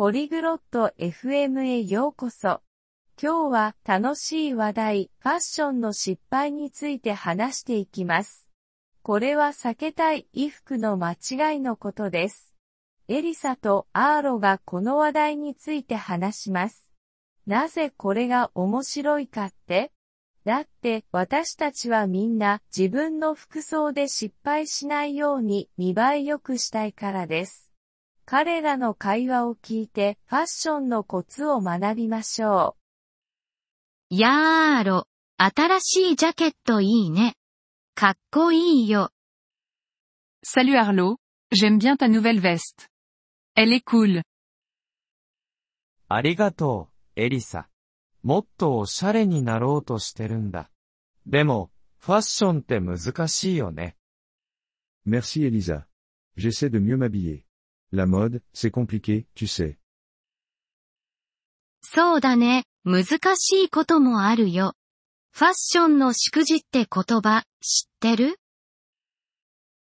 ポリグロット FM へようこそ。今日は楽しい話題、ファッションの失敗について話していきます。これは避けたい衣服の間違いのことです。エリサとアーロがこの話題について話します。なぜこれが面白いかって？だって私たちはみんな自分の服装で失敗しないように見栄え良くしたいからです。彼らの会話を聞いてファッションのコツを学びましょう。やーろ、新しいジャケットいいね。かっこいいよ。Salut Arlo, j'aime bien ta nouvelle veste. Elle est cool. ありがとう、エリサ。もっとおしゃれになろうとしてるんだ。でも、ファッションって難しいよね。Merci Elisa. J'essaie de mieux m'habiller. La mode, c'est compliqué, tu sais. そうだね、難しいこともあるよ。ファッションの祝辞って言葉、知ってる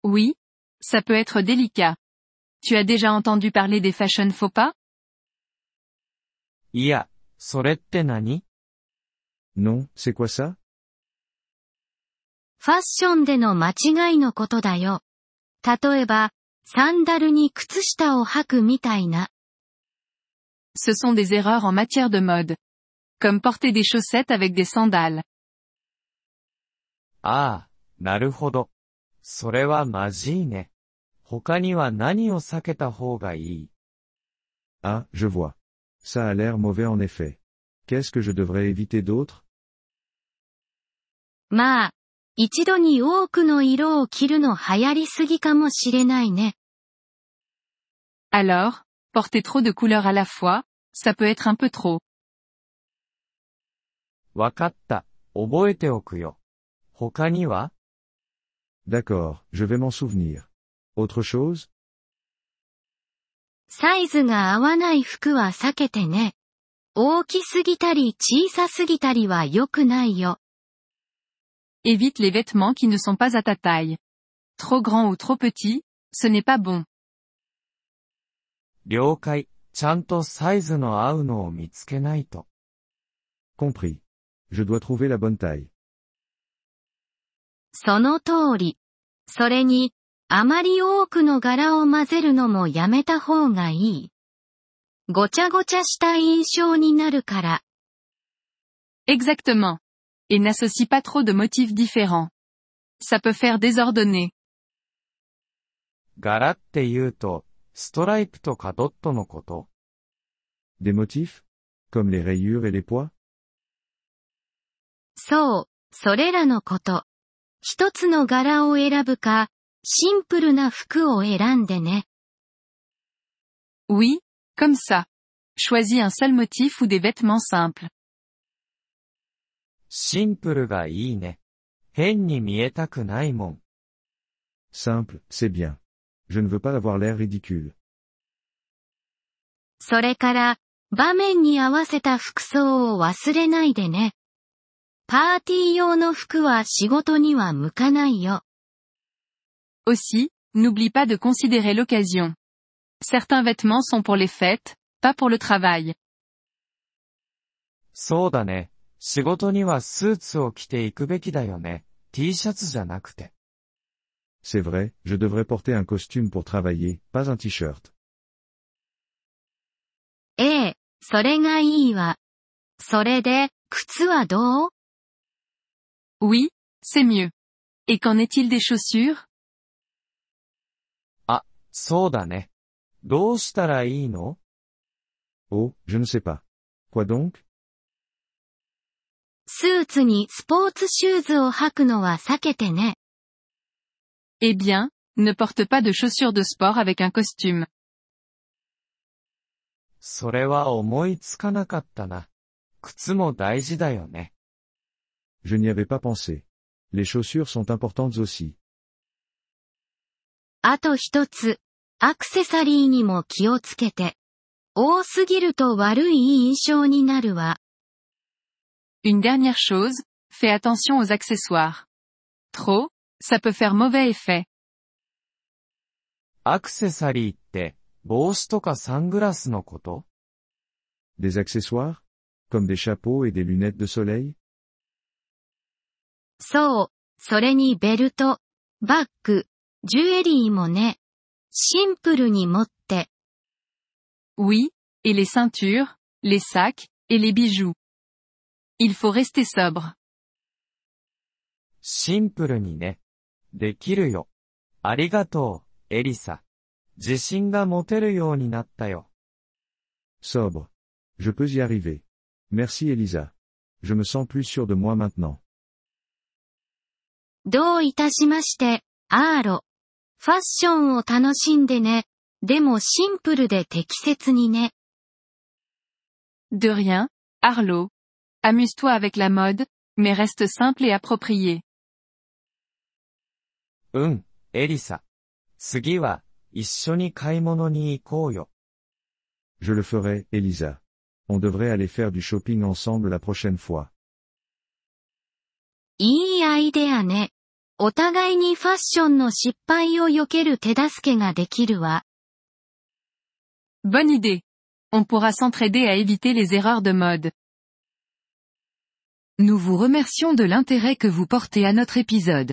Oui, ça peut être délicat. Tu as déjà entendu parler des fashion faux pas? いや、それって何 Non, c'est quoi ça? ファッションでの間違いのことだよ。例えば、 サンダルに靴下を履くみたいな。Ce sont des erreurs en matière de mode. Comme porter des chaussettes avec des sandales. ああ、なるほど。それはまじいね。他には何を避けた方がいい Ah, je vois. Ça a l'air mauvais en effet. Qu'est-ce que je devrais éviter d'autre まあ、一度に多くの色を着るの流行りすぎかもしれないね。Alors, porter trop de couleurs à la fois, ça peut être un peu trop. わかった。覚えておくよ。他には D'accord, je vais m'en souvenir. Autre chose サイズが合わない服は避けてね。大きすぎたり小さすぎたりは良くないよ。Évite les vêtements qui ne sont pas à ta taille. Trop grand ou trop petit, ce n'est pas bon. 了解。ちゃんとサイズの合うのを見つけないと。Compris. Je dois trouver la bonne taille. その通り。それに、あまり多くの柄を混ぜるのもやめた方がいい。ごちゃごちゃした印象になるから。Exactement. Et n'associe pas trop de motifs différents. Ça peut faire désordonner. 柄って言うと、ストライプとかドットのこと Des motifs? Comme les rayures et les pois? そう、それらのこと。一つの柄を選ぶか、シンプルな服を選んでね。Oui, comme ça. Choisis un seul motif ou des vêtements simples. シンプルがいいね。変に見えたくないもん。Simple, c'est bien. Je ne veux pas avoir l'air ridicule. それから、場面に合わせた服装を忘れないでね。パーティー用の服は仕事には向かないよ。Aussi, n'oublie pas de considérer l'occasion. Certains vêtements sont pour les fêtes, pas pour le travail. そうだね。仕事にはスーツを着ていくべきだよね。T シャツじゃなくて。C'est vrai, je devrais porter un costume pour travailler, pas un t-shirt. ええ、それがいいわ。それで、靴はどう Oui, c'est mieux. Et qu'en est-il des chaussures あ、そうだね。どうしたらいいの Oh, je ne sais pas. Quoi donc スーツにスポーツシューズを履くのは避けてね。 Eh bien, ne porte pas de chaussures de sport avec un costume. それは思いつかなかったな。靴も大事だよね。Je n'y avais pas pensé. Les chaussures sont importantes aussi. あと一つ、アクセサリーにも気をつけて。多すぎると悪い印象になるわ。Une dernière chose, fais attention aux accessoires. Trop, ça peut faire mauvais effet. アクセサリーって、 帽子とかサングラスのこと Des accessoires Comme des chapeaux et des lunettes de soleil そう、それにベルト、バッグ、ジュエリーもね。シンプルに持って、 Oui, et les ceintures, les sacs, et les bijoux. Il faut rester sobre. シンプルにね。 できるよ。ありがとう、エリサ。自信が持てるようになったよ。 Sobre. Je peux y arriver. Merci Elisa. Je me sens plus sûr de moi maintenant. どういたしまして、アーロ。ファッションを楽しんでね。でもシンプルで適切にね。 De rien, Arlo. Amuse-toi avec la mode, mais reste simple et approprié. うん、エリサ。次は、一緒に買い物に行こうよ。 Je le ferai, Elisa. On devrait aller faire du shopping ensemble la prochaine fois. いいアイデアね。お互いにファッションの失敗を避ける手助けができるわ。 Bonne idée. On pourra s'entraider à éviter les erreurs de mode. Nous vous remercions de l'intérêt que vous portez à notre épisode.